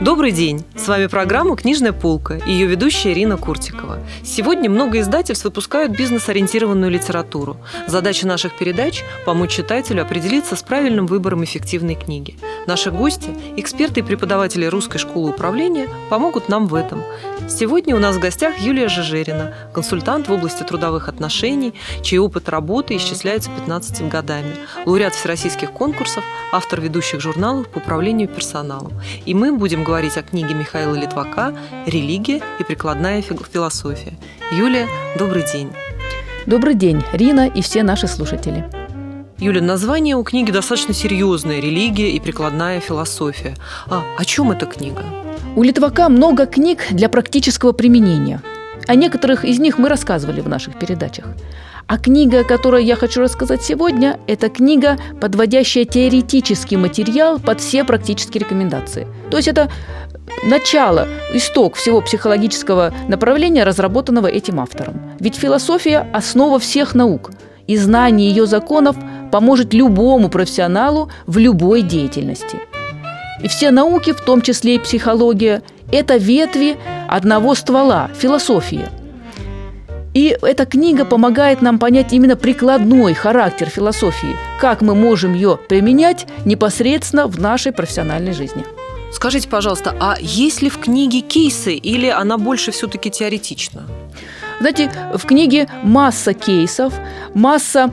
Добрый день! С вами программа «Книжная полка» и ее ведущая Ирина Куртикова. Сегодня много издательств выпускают бизнес-ориентированную литературу. Задача наших передач – помочь читателю определиться с правильным выбором эффективной книги. Наши гости, эксперты и преподаватели Русской школы управления помогут нам в этом. Сегодня у нас в гостях Юлия Жижерина, консультант в области трудовых отношений, чей опыт работы исчисляется 15 годами, лауреат всероссийских конкурсов, автор ведущих журналов по управлению персоналом. И мы будем говорить о книге Михаила Литвака «Религия и прикладная философия». Юлия, добрый день. Добрый день, Рина и все наши слушатели. Юля, название у книги достаточно серьезное «Религия и прикладная философия». А о чем эта книга? У Литвака много книг для практического применения. О некоторых из них мы рассказывали в наших передачах. А книга, о которой я хочу рассказать сегодня, это книга, подводящая теоретический материал под все практические рекомендации. То есть это начало, исток всего психологического направления, разработанного этим автором. Ведь философия – основа всех наук, и знание ее законов поможет любому профессионалу в любой деятельности. И все науки, в том числе и психология, это ветви одного ствола – философия – и эта книга помогает нам понять именно прикладной характер философии, как мы можем ее применять непосредственно в нашей профессиональной жизни. Скажите, пожалуйста, а есть ли в книге кейсы или она больше все-таки теоретична? Знаете, в книге масса кейсов, масса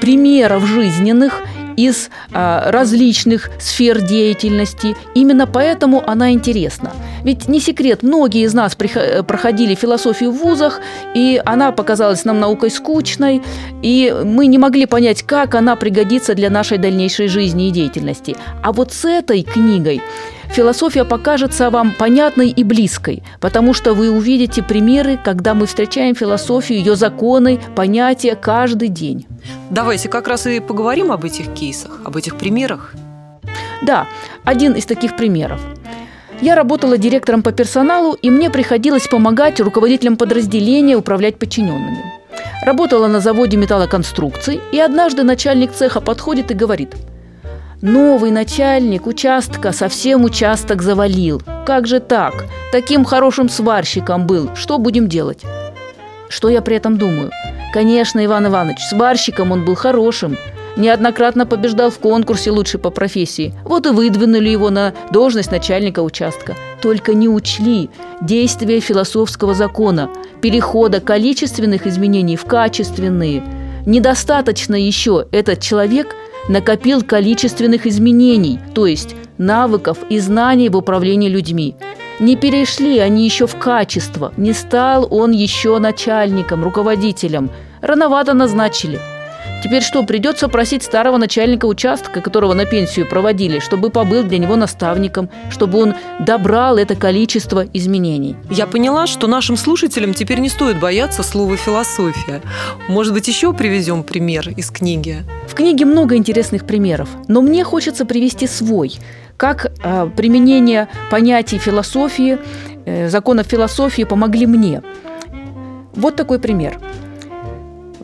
примеров жизненных из а, различных сфер деятельности. Именно поэтому она интересна. Ведь не секрет, многие из нас э, проходили философию в вузах, и она показалась нам наукой скучной, и мы не могли понять, как она пригодится для нашей дальнейшей жизни и деятельности. А вот с этой книгой философия покажется вам понятной и близкой, потому что вы увидите примеры, когда мы встречаем философию, ее законы, понятия каждый день. Давайте как раз и поговорим об этих кейсах, об этих примерах. Да, один из таких примеров. Я работала директором по персоналу, и мне приходилось помогать руководителям подразделения управлять подчиненными. Работала на заводе металлоконструкций, и однажды начальник цеха подходит и говорит – Новый начальник участка совсем участок завалил. Как же так? Таким хорошим сварщиком был. Что будем делать? Что я при этом думаю? Конечно, Иван Иванович, сварщиком он был хорошим. Неоднократно побеждал в конкурсе лучший по профессии. Вот и выдвинули его на должность начальника участка. Только не учли действия философского закона, перехода количественных изменений в качественные. Недостаточно еще этот человек – накопил количественных изменений, то есть навыков и знаний в управлении людьми. Не перешли они еще в качество, не стал он еще начальником, руководителем. Рановато назначили – Теперь что, придется просить старого начальника участка, которого на пенсию проводили, чтобы побыл для него наставником, чтобы он добрал это количество изменений. Я поняла, что нашим слушателям теперь не стоит бояться слова «философия». Может быть, еще привезем пример из книги? В книге много интересных примеров, но мне хочется привести свой, как э, применение понятий философии, э, законов философии помогли мне. Вот такой пример –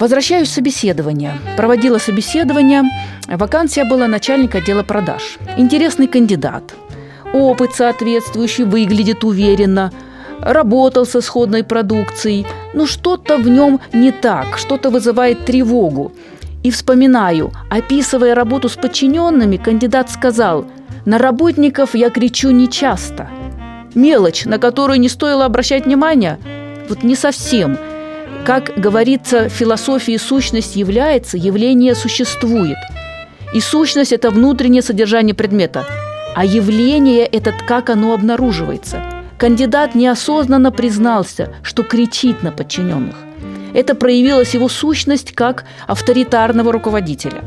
Возвращаюсь с собеседования. Проводила собеседование. Вакансия была начальник отдела продаж. Интересный кандидат. Опыт соответствующий, выглядит уверенно. Работал со сходной продукцией. Но что-то в нем не так, что-то вызывает тревогу. И вспоминаю, описывая работу с подчиненными, кандидат сказал, «На работников я кричу нечасто». Мелочь, на которую не стоило обращать внимания? Вот не совсем – как говорится, в философии сущность является, явление существует. И сущность – это внутреннее содержание предмета, а явление – это как оно обнаруживается. Кандидат неосознанно признался, что кричит на подчиненных. Это проявилась его сущность как авторитарного руководителя,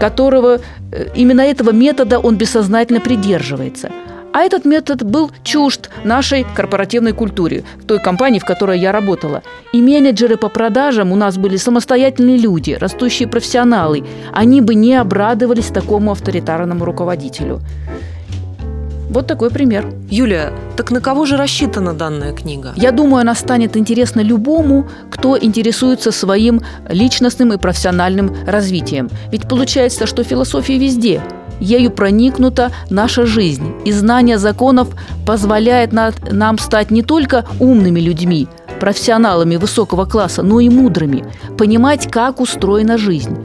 которого э, именно этого метода он бессознательно придерживается – а этот метод был чужд нашей корпоративной культуре, в той компании, в которой я работала. И менеджеры по продажам у нас были самостоятельные люди, растущие профессионалы. Они бы не обрадовались такому авторитарному руководителю. Вот такой пример. Юлия, так на кого же рассчитана данная книга? Я думаю, она станет интересна любому, кто интересуется своим личностным и профессиональным развитием. Ведь получается, что философия везде. Ею проникнута наша жизнь, и знание законов позволяет нам стать не только умными людьми, профессионалами высокого класса, но и мудрыми, понимать, как устроена жизнь.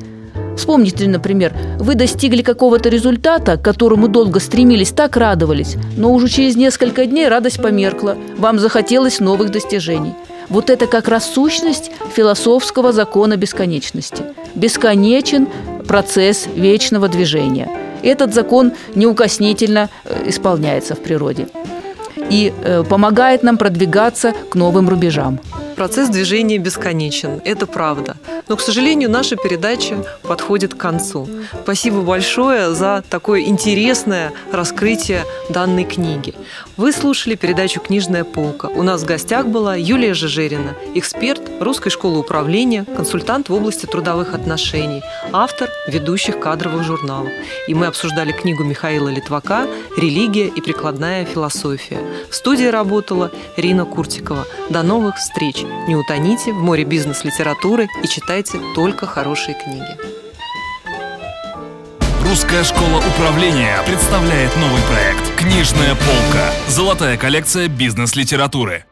Вспомните, например, вы достигли какого-то результата, к которому долго стремились, так радовались, но уже через несколько дней радость померкла, вам захотелось новых достижений. Вот это как раз сущность философского закона бесконечности. Бесконечен процесс вечного движения. Этот закон неукоснительно э, исполняется в природе и э, помогает нам продвигаться к новым рубежам. Процесс движения бесконечен, это правда. Но, к сожалению, наша передача подходит к концу. Спасибо большое за такое интересное раскрытие данной книги. Вы слушали передачу «Книжная полка». У нас в гостях была Юлия Жижерина, эксперт Русской школы управления, консультант в области трудовых отношений, автор ведущих кадровых журналов. И мы обсуждали книгу Михаила Литвака «Религия и прикладная философия». В студии работала Рина Куртикова. До новых встреч! Не утоните в море бизнес-литературы и читайте только хорошие книги. Русская школа управления представляет новый проект «Книжная полка». Золотая коллекция бизнес-литературы.